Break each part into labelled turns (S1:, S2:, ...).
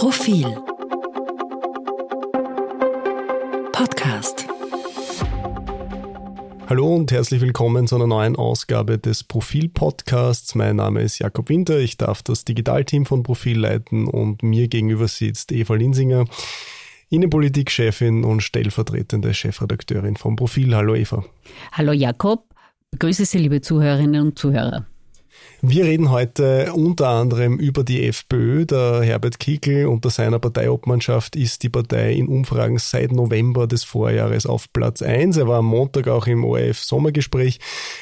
S1: Profil Podcast
S2: Hallo und herzlich willkommen zu einer neuen Ausgabe des Profil-Podcasts. Mein Name ist Jakob Winter, ich darf das Digitalteam von Profil leiten und mir gegenüber sitzt Eva Linsinger, Innenpolitik-Chefin und stellvertretende Chefredakteurin vom Profil. Hallo Eva.
S3: Hallo Jakob, begrüße Sie liebe Zuhörerinnen und Zuhörer.
S2: Wir reden heute unter anderem über die FPÖ. Der Herbert Kickl unter seiner Parteiobmannschaft ist die Partei in Umfragen seit November des Vorjahres auf Platz 1. Er war am Montag auch im ORF Sommergespräch.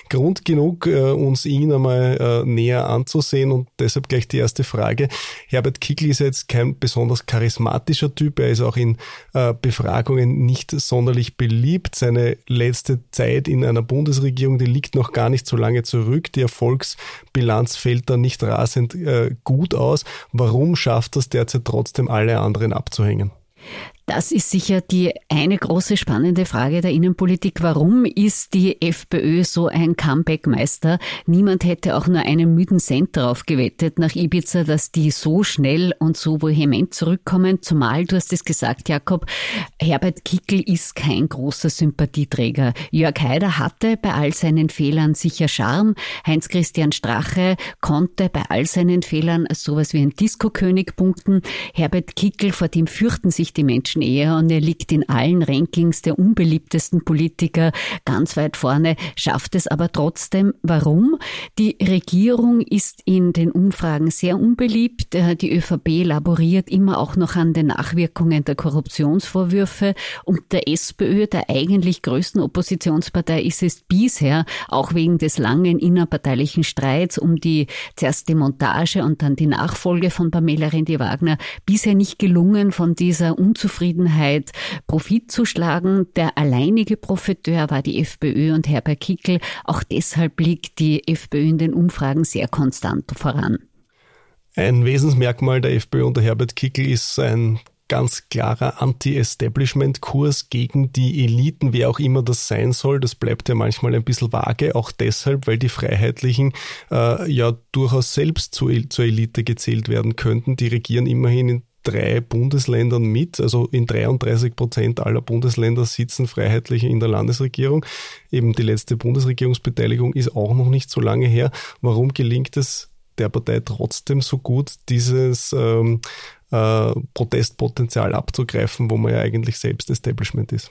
S2: Grund genug, äh, uns ihn einmal äh, näher anzusehen und deshalb gleich die erste Frage. Herbert Kickl ist jetzt kein besonders charismatischer Typ. Er ist auch in äh, Befragungen nicht sonderlich beliebt. Seine letzte Zeit in einer Bundesregierung, die liegt noch gar nicht so lange zurück. Die Erfolgsbilanz Bilanz fällt da nicht rasend äh, gut aus. Warum schafft das derzeit trotzdem alle anderen abzuhängen?
S3: Das ist sicher die eine große spannende Frage der Innenpolitik. Warum ist die FPÖ so ein Comeback-Meister? Niemand hätte auch nur einen müden Cent darauf gewettet nach Ibiza, dass die so schnell und so vehement zurückkommen. Zumal, du hast es gesagt, Jakob, Herbert Kickel ist kein großer Sympathieträger. Jörg Haider hatte bei all seinen Fehlern sicher Charme. Heinz-Christian Strache konnte bei all seinen Fehlern sowas wie ein Disco-König punkten. Herbert Kickel, vor dem fürchten sich die Menschen Menschen eher und er liegt in allen Rankings der unbeliebtesten Politiker ganz weit vorne, schafft es aber trotzdem. Warum? Die Regierung ist in den Umfragen sehr unbeliebt. Äh, die ÖVP laboriert immer auch noch an den Nachwirkungen der Korruptionsvorwürfe und der SPÖ, der eigentlich größten Oppositionspartei, ist es bisher auch wegen des langen innerparteilichen Streits um die zuerst die Montage und dann die Nachfolge von Pamela Rendi-Wagner bisher nicht gelungen, von dieser Unzufriedenheit Unzufriedenheit Profit zu schlagen. Der alleinige Profiteur war die FPÖ und Herbert Kickel. Auch deshalb liegt die FPÖ in den Umfragen sehr konstant voran.
S2: Ein Wesensmerkmal der FPÖ unter Herbert Kickel ist ein ganz klarer Anti-Establishment-Kurs gegen die Eliten, wer auch immer das sein soll. Das bleibt ja manchmal ein bisschen vage, auch deshalb, weil die Freiheitlichen äh, ja durchaus selbst zu, zur Elite gezählt werden könnten. Die regieren immerhin in drei Bundesländern mit. Also in 33 Prozent aller Bundesländer sitzen Freiheitliche in der Landesregierung. Eben die letzte Bundesregierungsbeteiligung ist auch noch nicht so lange her. Warum gelingt es der Partei trotzdem so gut, dieses ähm, äh, Protestpotenzial abzugreifen, wo man ja eigentlich selbst Establishment ist?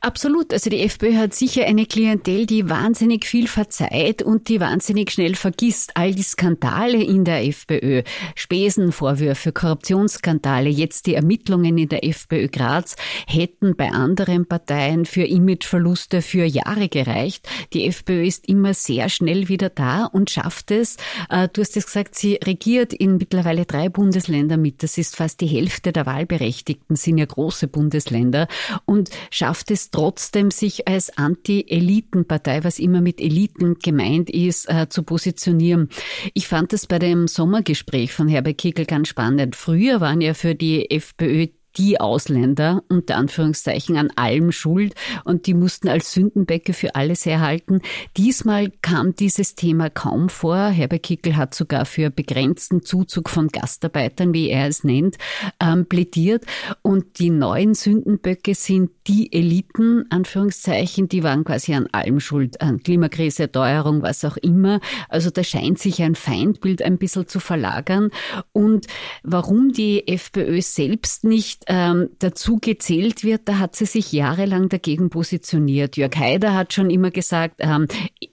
S3: Absolut. Also die FPÖ hat sicher eine Klientel, die wahnsinnig viel verzeiht und die wahnsinnig schnell vergisst. All die Skandale in der FPÖ, Spesenvorwürfe, Korruptionsskandale, jetzt die Ermittlungen in der FPÖ Graz hätten bei anderen Parteien für Imageverluste für Jahre gereicht. Die FPÖ ist immer sehr schnell wieder da und schafft es. Äh, du hast es gesagt, sie regiert in mittlerweile drei Bundesländern mit. Das ist fast die Hälfte der Wahlberechtigten, sind ja große Bundesländer und schafft es trotzdem, sich als Anti-Eliten-Partei, was immer mit Eliten gemeint ist, äh, zu positionieren. Ich fand das bei dem Sommergespräch von Herbert Kickl ganz spannend. Früher waren ja für die FPÖ die Ausländer unter Anführungszeichen an allem schuld und die mussten als Sündenbecke für alles herhalten. Diesmal kam dieses Thema kaum vor. Herbert Kickel hat sogar für begrenzten Zuzug von Gastarbeitern, wie er es nennt, ähm, plädiert. Und die neuen Sündenböcke sind die Eliten, Anführungszeichen, die waren quasi an allem schuld, an Klimakrise, Teuerung, was auch immer. Also da scheint sich ein Feindbild ein bisschen zu verlagern. Und warum die FPÖ selbst nicht ähm, dazu gezählt wird, da hat sie sich jahrelang dagegen positioniert. Jörg Haider hat schon immer gesagt, ähm,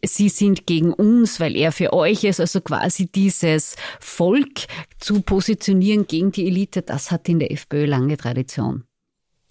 S3: sie sind gegen uns, weil er für euch ist. Also quasi dieses Volk zu positionieren gegen die Elite, das hat in der FPÖ lange Tradition.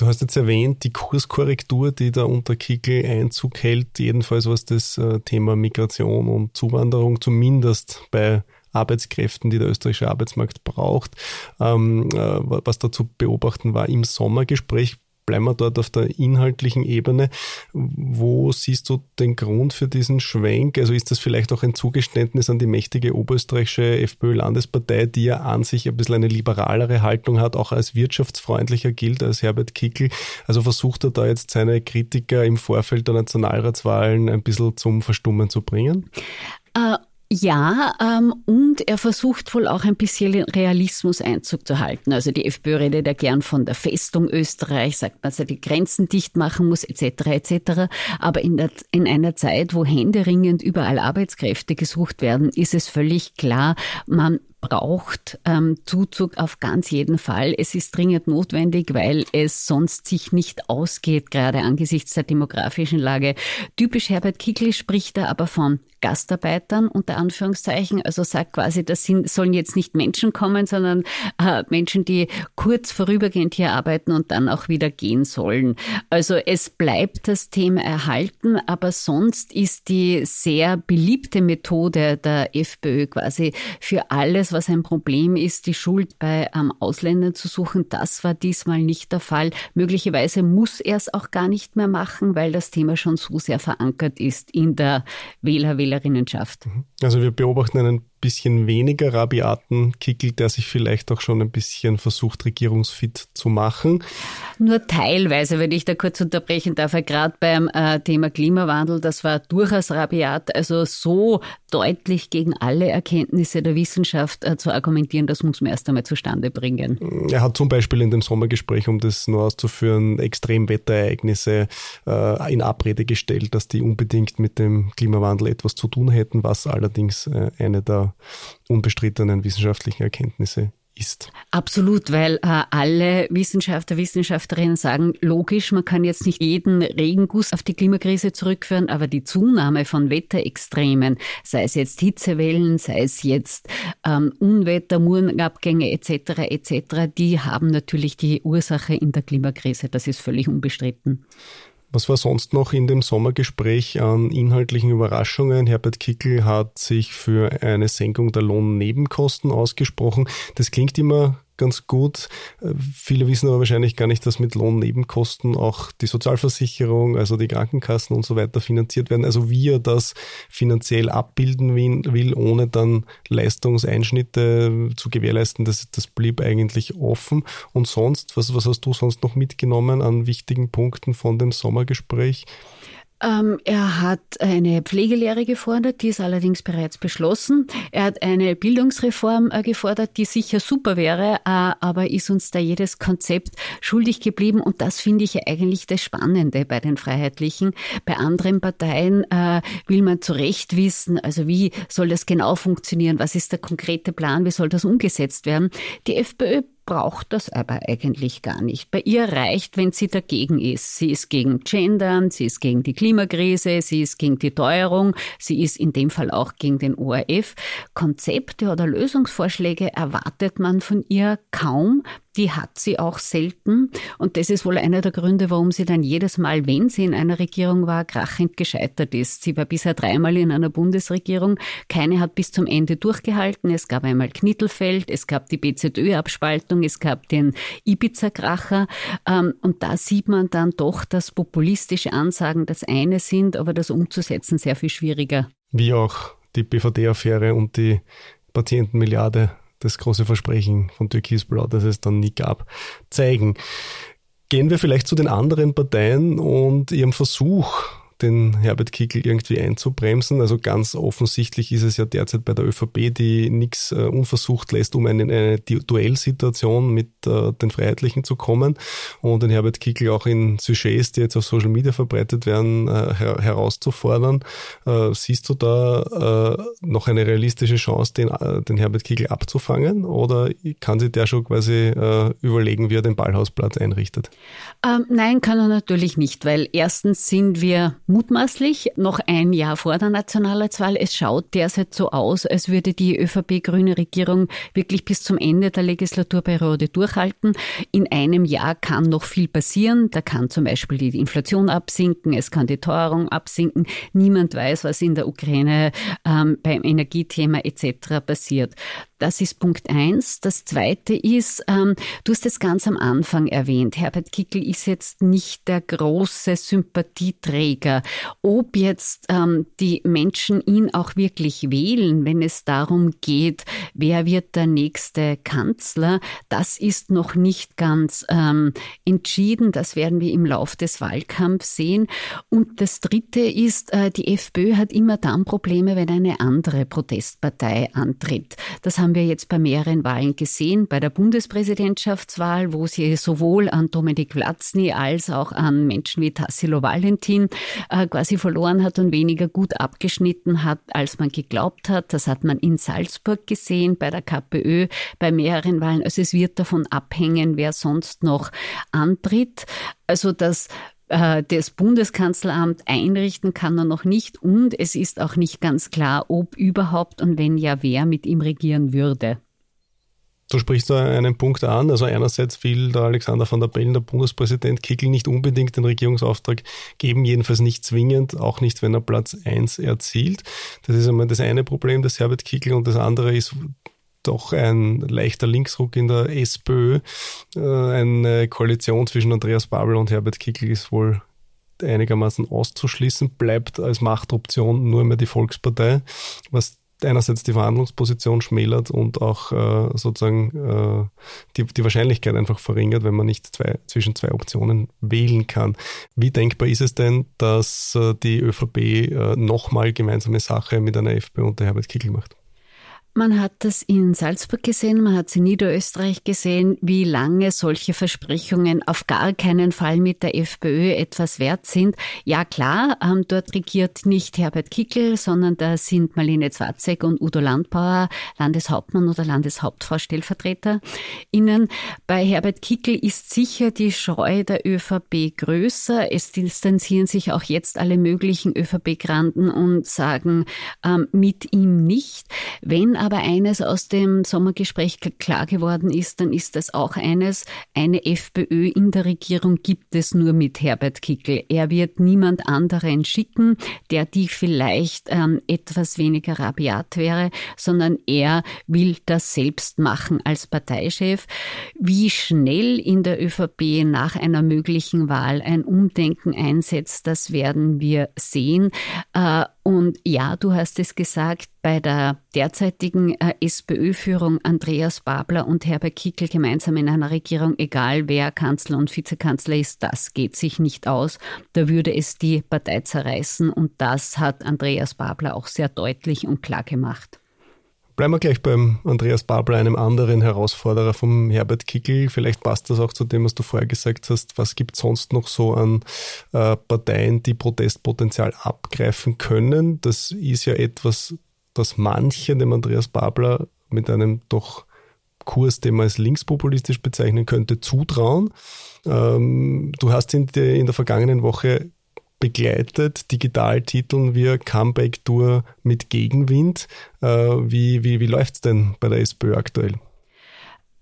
S2: Du hast jetzt erwähnt, die Kurskorrektur, die da unter Kickel Einzug hält, jedenfalls was das äh, Thema Migration und Zuwanderung zumindest bei Arbeitskräften, die der österreichische Arbeitsmarkt braucht. Ähm, äh, was da zu beobachten war im Sommergespräch, bleiben wir dort auf der inhaltlichen Ebene. Wo siehst du den Grund für diesen Schwenk? Also ist das vielleicht auch ein Zugeständnis an die mächtige oberösterreichische FPÖ-Landespartei, die ja an sich ein bisschen eine liberalere Haltung hat, auch als wirtschaftsfreundlicher gilt als Herbert Kickl. Also versucht er da jetzt seine Kritiker im Vorfeld der Nationalratswahlen ein bisschen zum Verstummen zu bringen?
S3: Uh Ja, ähm, und er versucht wohl auch ein bisschen Realismus Einzug zu halten. Also die FPÖ redet ja gern von der Festung Österreich, sagt dass er die Grenzen dicht machen muss, etc. etc. Aber in, der, in einer Zeit, wo händeringend überall Arbeitskräfte gesucht werden, ist es völlig klar, man braucht ähm, Zuzug auf ganz jeden Fall. Es ist dringend notwendig, weil es sonst sich nicht ausgeht, gerade angesichts der demografischen Lage. Typisch Herbert Kickl spricht da aber von Gastarbeitern unter Anführungszeichen. Also sagt quasi, das sind, sollen jetzt nicht Menschen kommen, sondern äh, Menschen, die kurz vorübergehend hier arbeiten und dann auch wieder gehen sollen. Also es bleibt das Thema erhalten, aber sonst ist die sehr beliebte Methode der FPÖ quasi für alles, was ein Problem ist, die Schuld bei ähm, Ausländern zu suchen. Das war diesmal nicht der Fall. Möglicherweise muss er es auch gar nicht mehr machen, weil das Thema schon so sehr verankert ist in der Wähler-Wähler Wählerinnenschaft.
S2: Mhm. Also wir beobachten einen bisschen weniger rabiaten Kickel, der sich vielleicht auch schon ein bisschen versucht, regierungsfit zu machen.
S3: Nur teilweise, wenn ich da kurz unterbrechen darf, gerade beim äh, Thema Klimawandel, das war durchaus rabiat. Also so deutlich gegen alle Erkenntnisse der Wissenschaft äh, zu argumentieren, das muss man erst einmal zustande bringen.
S2: Er hat zum Beispiel in dem Sommergespräch, um das nur auszuführen, Extremwetterereignisse äh, in Abrede gestellt, dass die unbedingt mit dem Klimawandel etwas zu tun hätten, was allerdings äh, eine der unbestrittenen wissenschaftlichen Erkenntnisse ist.
S3: Absolut, weil äh, alle Wissenschaftler, Wissenschaftlerinnen sagen, logisch, man kann jetzt nicht jeden Regenguss auf die Klimakrise zurückführen, aber die Zunahme von Wetterextremen, sei es jetzt Hitzewellen, sei es jetzt ähm, Unwetter, Murenabgänge etc. etc., die haben natürlich die Ursache in der Klimakrise. Das ist völlig unbestritten.
S2: Was war sonst noch in dem Sommergespräch an inhaltlichen Überraschungen? Herbert Kickel hat sich für eine Senkung der Lohnnebenkosten ausgesprochen. Das klingt immer ganz gut. Äh, viele wissen aber wahrscheinlich gar nicht, dass mit Lohnnebenkosten auch die Sozialversicherung, also die Krankenkassen und so weiter finanziert werden. Also wie er das finanziell abbilden will, ohne dann Leistungseinschnitte zu gewährleisten, das, das blieb eigentlich offen. Und sonst, was, was hast du sonst noch mitgenommen an wichtigen Punkten von dem Sommergespräch?
S3: Ähm, er hat eine Pflegelehre gefordert, die ist allerdings bereits beschlossen. Er hat eine Bildungsreform äh, gefordert, die sicher super wäre, äh, aber ist uns da jedes Konzept schuldig geblieben. Und das finde ich eigentlich das Spannende bei den Freiheitlichen. Bei anderen Parteien äh, will man zu Recht wissen, also wie soll das genau funktionieren? Was ist der konkrete Plan? Wie soll das umgesetzt werden? Die FPÖ braucht das aber eigentlich gar nicht. Bei ihr reicht, wenn sie dagegen ist. Sie ist gegen Gendern, sie ist gegen die Klimakrise, sie ist gegen die Teuerung, sie ist in dem Fall auch gegen den ORF. Konzepte oder Lösungsvorschläge erwartet man von ihr kaum die hat sie auch selten. Und das ist wohl einer der Gründe, warum sie dann jedes Mal, wenn sie in einer Regierung war, krachend gescheitert ist. Sie war bisher dreimal in einer Bundesregierung. Keine hat bis zum Ende durchgehalten. Es gab einmal Knittelfeld, es gab die BZÖ-Abspaltung, es gab den Ibiza-Kracher. Ähm, und da sieht man dann doch, dass populistische Ansagen das eine sind, aber das umzusetzen sehr viel schwieriger.
S2: Wie auch die BVD-Affäre und die Patientenmilliarde das große Versprechen von Türkisblau, das es dann nie gab, zeigen. Gehen wir vielleicht zu den anderen Parteien und ihrem Versuch, den Herbert Kickl irgendwie einzubremsen. Also ganz offensichtlich ist es ja derzeit bei der ÖVP, die nichts äh, unversucht lässt, um eine, eine Duellsituation mit äh, den Freiheitlichen zu kommen und den Herbert Kickl auch in Sujets, die jetzt auf Social Media verbreitet werden, äh, her herauszufordern. Äh, siehst du da äh, noch eine realistische Chance, den, äh, den Herbert Kickl abzufangen oder kann sich der schon quasi überlegen, wie er den Ballhausplatz einrichtet?
S3: Ähm, nein, kann er natürlich nicht, weil erstens sind wir mutmaßlich noch ein Jahr vor der Nationalratswahl. Es schaut derzeit so aus, als würde die ÖVP-grüne Regierung wirklich bis zum Ende der Legislaturperiode durchhalten. In einem Jahr kann noch viel passieren. Da kann zum Beispiel die Inflation absinken, es kann die Teuerung absinken. Niemand weiß, was in der Ukraine ähm, beim Energiethema etc. passiert. Das ist Punkt eins. Das zweite ist, ähm, du hast es ganz am Anfang erwähnt, Herbert Kickel ist jetzt nicht der große Sympathieträger Ob jetzt ähm, die Menschen ihn auch wirklich wählen, wenn es darum geht, wer wird der nächste Kanzler, das ist noch nicht ganz ähm, entschieden. Das werden wir im Lauf des Wahlkampfs sehen. Und das Dritte ist, äh, die FPÖ hat immer dann Probleme, wenn eine andere Protestpartei antritt. Das haben wir jetzt bei mehreren Wahlen gesehen, bei der Bundespräsidentschaftswahl, wo sie sowohl an Dominik Vlatzny als auch an Menschen wie Tassilo Valentin äh, quasi verloren hat und weniger gut abgeschnitten hat, als man geglaubt hat. Das hat man in Salzburg gesehen, bei der KPÖ, bei mehreren Wahlen. Also es wird davon abhängen, wer sonst noch antritt. Also das äh, das Bundeskanzleramt einrichten kann er noch nicht und es ist auch nicht ganz klar, ob überhaupt und wenn ja, wer mit ihm regieren würde.
S2: Du sprichst da einen Punkt an. Also einerseits will der Alexander van der Bellen, der Bundespräsident Kickel, nicht unbedingt den Regierungsauftrag geben, jedenfalls nicht zwingend, auch nicht, wenn er Platz 1 erzielt. Das ist einmal das eine Problem des Herbert Kickel und das andere ist doch ein leichter Linksruck in der SPÖ. Äh, eine Koalition zwischen Andreas Babel und Herbert Kickel ist wohl einigermaßen auszuschließen, bleibt als Machtoption nur mehr die Volkspartei, was einerseits die Verhandlungsposition schmälert und auch äh, sozusagen äh, die, die Wahrscheinlichkeit einfach verringert, wenn man nicht zwei, zwischen zwei Optionen wählen kann. Wie denkbar ist es denn, dass äh, die ÖVP äh, nochmal gemeinsame Sache mit einer FPÖ unter Herbert Kickl macht?
S3: Man hat das in Salzburg gesehen, man hat es in Niederösterreich gesehen, wie lange solche Versprechungen auf gar keinen Fall mit der FPÖ etwas wert sind. Ja klar, ähm, dort regiert nicht Herbert Kickel, sondern da sind Marlene Zwatzek und Udo Landbauer, Landeshauptmann oder Landeshauptfrau Stellvertreter innen. Bei Herbert Kickel ist sicher die Scheu der ÖVP größer. Es distanzieren sich auch jetzt alle möglichen ÖVP-Granden und sagen ähm, mit ihm nicht. Wenn aber eines aus dem Sommergespräch klar geworden ist, dann ist das auch eines, eine FPÖ in der Regierung gibt es nur mit Herbert Kickel. Er wird niemand anderen schicken, der die vielleicht ähm, etwas weniger rabiat wäre, sondern er will das selbst machen als Parteichef. Wie schnell in der ÖVP nach einer möglichen Wahl ein Umdenken einsetzt, das werden wir sehen. Äh, und ja, du hast es gesagt, bei der derzeitigen äh, SPÖ-Führung Andreas Babler und Herbert Kickel gemeinsam in einer Regierung, egal wer Kanzler und Vizekanzler ist, das geht sich nicht aus. Da würde es die Partei zerreißen und das hat Andreas Babler auch sehr deutlich und klar gemacht.
S2: Bleiben wir gleich beim Andreas Babler, einem anderen Herausforderer vom Herbert Kickel. Vielleicht passt das auch zu dem, was du vorher gesagt hast. Was gibt es sonst noch so an äh, Parteien, die Protestpotenzial abgreifen können? Das ist ja etwas, das manche dem Andreas Babler mit einem doch Kurs, den man als linkspopulistisch bezeichnen könnte, zutrauen. Ähm, du hast in, der, in der vergangenen Woche begleitet, digital titeln wir Comeback Tour mit Gegenwind. Äh, wie wie, wie läuft es denn bei der SPÖ aktuell?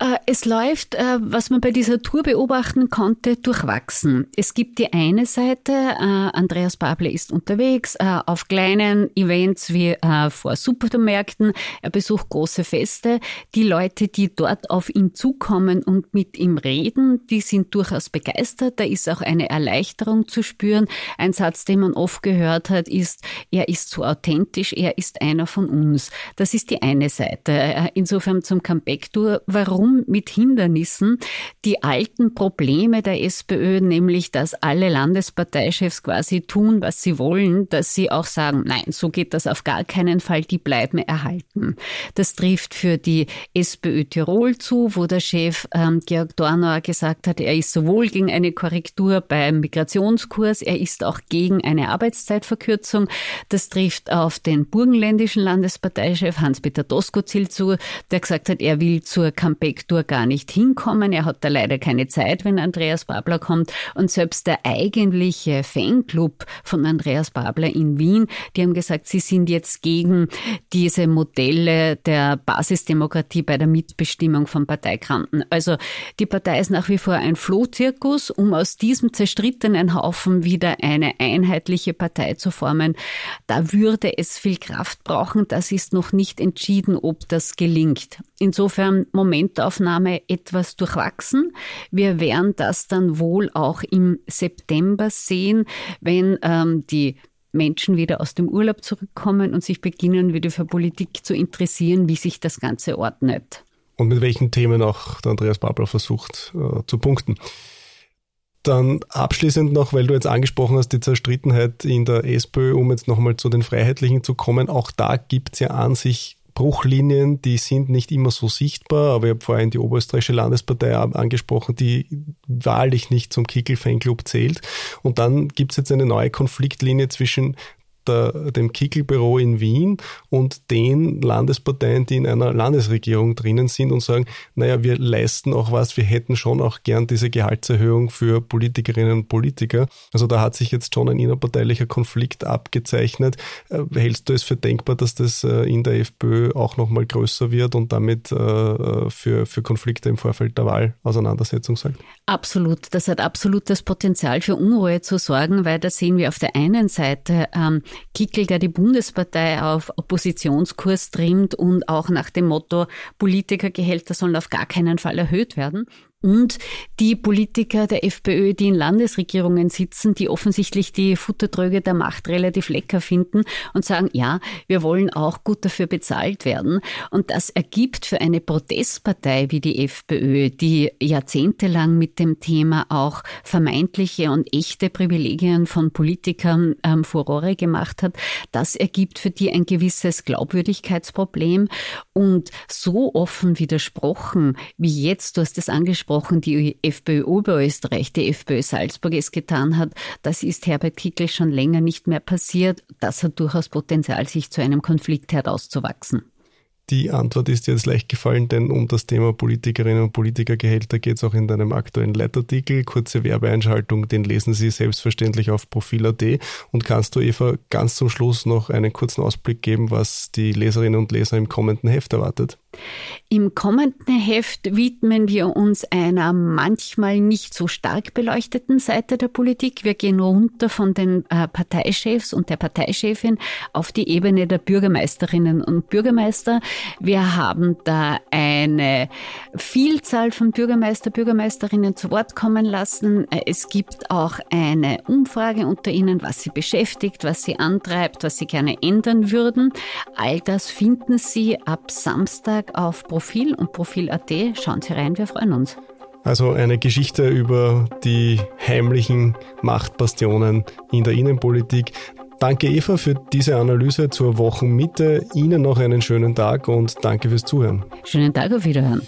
S3: Äh, es läuft, äh, was man bei dieser Tour beobachten konnte, durchwachsen. Es gibt die eine Seite, äh, Andreas Bable ist unterwegs auf kleinen Events wie vor Supermärkten, er besucht große Feste. Die Leute, die dort auf ihn zukommen und mit ihm reden, die sind durchaus begeistert. Da ist auch eine Erleichterung zu spüren. Ein Satz, den man oft gehört hat, ist, er ist so authentisch, er ist einer von uns. Das ist die eine Seite. Insofern zum Comeback-Tour. Warum herum mit Hindernissen. Die alten Probleme der SPÖ, nämlich dass alle Landesparteichefs quasi tun, was sie wollen, dass sie auch sagen, nein, so geht das auf gar keinen Fall, die bleiben erhalten. Das trifft für die SPÖ Tirol zu, wo der Chef ähm, Georg Dornauer gesagt hat, er ist sowohl gegen eine Korrektur beim Migrationskurs, er ist auch gegen eine Arbeitszeitverkürzung. Das trifft auf den burgenländischen Landesparteichef Hans-Peter Doskozil zu, der gesagt hat, er will zur Campaign Korrektur gar nicht hinkommen. Er hat da leider keine Zeit, wenn Andreas Babler kommt. Und selbst der eigentliche Fanclub von Andreas Babler in Wien, die haben gesagt, sie sind jetzt gegen diese Modelle der Basisdemokratie bei der Mitbestimmung von Parteikranten. Also die Partei ist nach wie vor ein Flohzirkus, um aus diesem zerstrittenen Haufen wieder eine einheitliche Partei zu formen. Da würde es viel Kraft brauchen. Das ist noch nicht entschieden, ob das gelingt. Insofern Moment Notaufnahme etwas durchwachsen. Wir werden das dann wohl auch im September sehen, wenn ähm, die Menschen wieder aus dem Urlaub zurückkommen und sich beginnen wieder für Politik zu interessieren, wie sich das Ganze ordnet.
S2: Und mit welchen Themen auch der Andreas Babler versucht äh, zu punkten. Dann abschließend noch, weil du jetzt angesprochen hast, die Zerstrittenheit in der SPÖ, um jetzt nochmal zu den Freiheitlichen zu kommen, auch da gibt es ja an sich Bruchlinien, die sind nicht immer so sichtbar, aber ich habe vorhin die Oberösterreichische Landespartei angesprochen, die wahrlich nicht zum Kickel-Fanclub zählt. Und dann gibt es jetzt eine neue Konfliktlinie zwischen der, dem Kickelbüro in Wien und den Landesparteien, die in einer Landesregierung drinnen sind und sagen, naja, wir leisten auch was, wir hätten schon auch gern diese Gehaltserhöhung für Politikerinnen und Politiker. Also da hat sich jetzt schon ein innerparteilicher Konflikt abgezeichnet. Äh, hältst du es für denkbar, dass das äh, in der FPÖ auch nochmal größer wird und damit äh, für, für Konflikte im Vorfeld der Wahl Auseinandersetzung sorgt?
S3: Absolut. Das hat absolut das Potenzial für Unruhe zu sorgen, weil da sehen wir auf der einen Seite ähm, Kickel, der die Bundespartei auf Oppositionskurs trimmt und auch nach dem Motto, Politikergehälter sollen auf gar keinen Fall erhöht werden und die Politiker der FPÖ, die in Landesregierungen sitzen, die offensichtlich die Futtertröge der Macht relativ lecker finden und sagen, ja, wir wollen auch gut dafür bezahlt werden. Und das ergibt für eine Protestpartei wie die FPÖ, die jahrzehntelang mit dem Thema auch vermeintliche und echte Privilegien von Politikern ähm, Furore gemacht hat, das ergibt für die ein gewisses Glaubwürdigkeitsproblem. Und so offen widersprochen, wie jetzt, du hast es angesprochen, angesprochen, die FPÖ Oberösterreich, die FPÖ Salzburg es getan hat. Das ist Herbert Kickel schon länger nicht mehr passiert. Das hat durchaus Potenzial, sich zu einem Konflikt herauszuwachsen.
S2: Die Antwort ist jetzt leicht gefallen, denn um das Thema Politikerinnen und Politikergehälter geht es auch in deinem aktuellen Leitartikel. Kurze Werbeeinschaltung, den lesen Sie selbstverständlich auf Profil.at. Und kannst du, Eva, ganz zum Schluss noch einen kurzen Ausblick geben, was die Leserinnen und Leser im kommenden Heft erwartet?
S3: Im kommenden Heft widmen wir uns einer manchmal nicht so stark beleuchteten Seite der Politik. Wir gehen runter von den äh, Parteichefs und der Parteichefin auf die Ebene der Bürgermeisterinnen und Bürgermeister. Wir haben da eine Vielzahl von Bürgermeister, Bürgermeisterinnen zu Wort kommen lassen. Es gibt auch eine Umfrage unter ihnen, was sie beschäftigt, was sie antreibt, was sie gerne ändern würden. All das finden Sie ab Samstag auf Profil und Profil.at. Schauen Sie rein, wir freuen uns.
S2: Also eine Geschichte über die heimlichen Machtbastionen in der Innenpolitik. Danke Eva für diese Analyse zur Wochenmitte. Ihnen noch einen schönen Tag und danke fürs Zuhören.
S3: Schönen Tag auf Wiederhören.